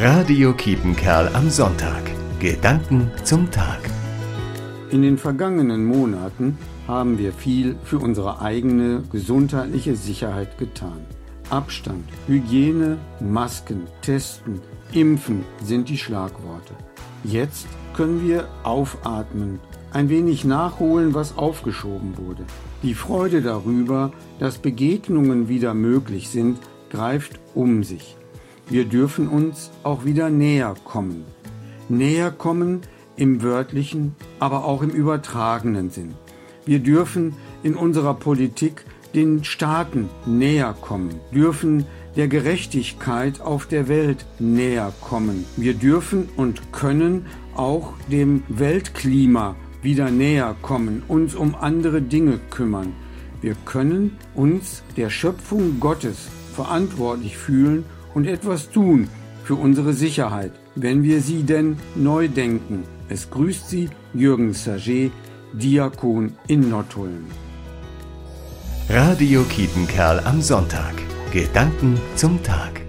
Radio Kiepenkerl am Sonntag. Gedanken zum Tag. In den vergangenen Monaten haben wir viel für unsere eigene gesundheitliche Sicherheit getan. Abstand, Hygiene, Masken, Testen, Impfen sind die Schlagworte. Jetzt können wir aufatmen, ein wenig nachholen, was aufgeschoben wurde. Die Freude darüber, dass Begegnungen wieder möglich sind, greift um sich. Wir dürfen uns auch wieder näher kommen. Näher kommen im wörtlichen, aber auch im übertragenen Sinn. Wir dürfen in unserer Politik den Staaten näher kommen, dürfen der Gerechtigkeit auf der Welt näher kommen. Wir dürfen und können auch dem Weltklima wieder näher kommen, uns um andere Dinge kümmern. Wir können uns der Schöpfung Gottes verantwortlich fühlen und etwas tun für unsere Sicherheit, wenn wir sie denn neu denken. Es grüßt Sie Jürgen Saget, Diakon in Nottuln. Radio Kietenkerl am Sonntag. Gedanken zum Tag.